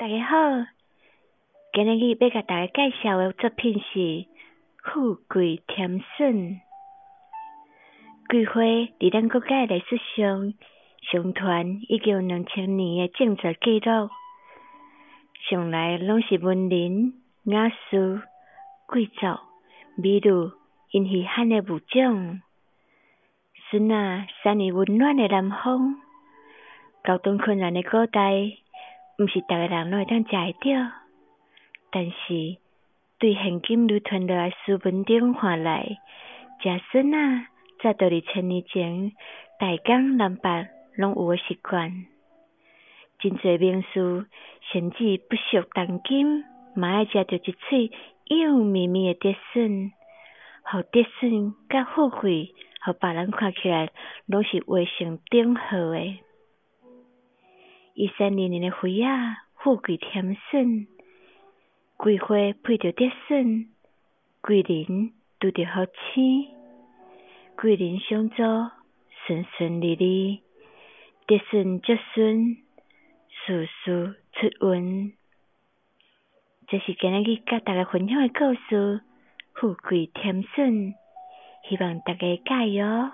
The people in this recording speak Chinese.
大家好，今日要甲大家介绍的作品是《富贵甜笋》。桂花伫咱国家历史上相传已经有两千年的种植记录，向来拢是文人、雅士、贵族、美女因稀罕的物种。笋啊，生于温暖的南方。交通困难的古代，毋是逐个人拢会当食会着。但是，对现今流传落来书本顶看来，食笋啊，早伫二千年前，大江南北拢有诶习惯。真侪名士甚至不惜重金，嘛爱食着一喙幼绵绵诶竹笋，互竹笋甲富贵。互别人看起来拢是画成等号诶。一三年年诶花啊，富贵添笋，桂花配着竹笋，桂林拄着好星，贵人相助，顺顺利利，竹笋竹笋，事事出运。这是今日甲大家分享诶故事，富贵添笋。希望大家加油！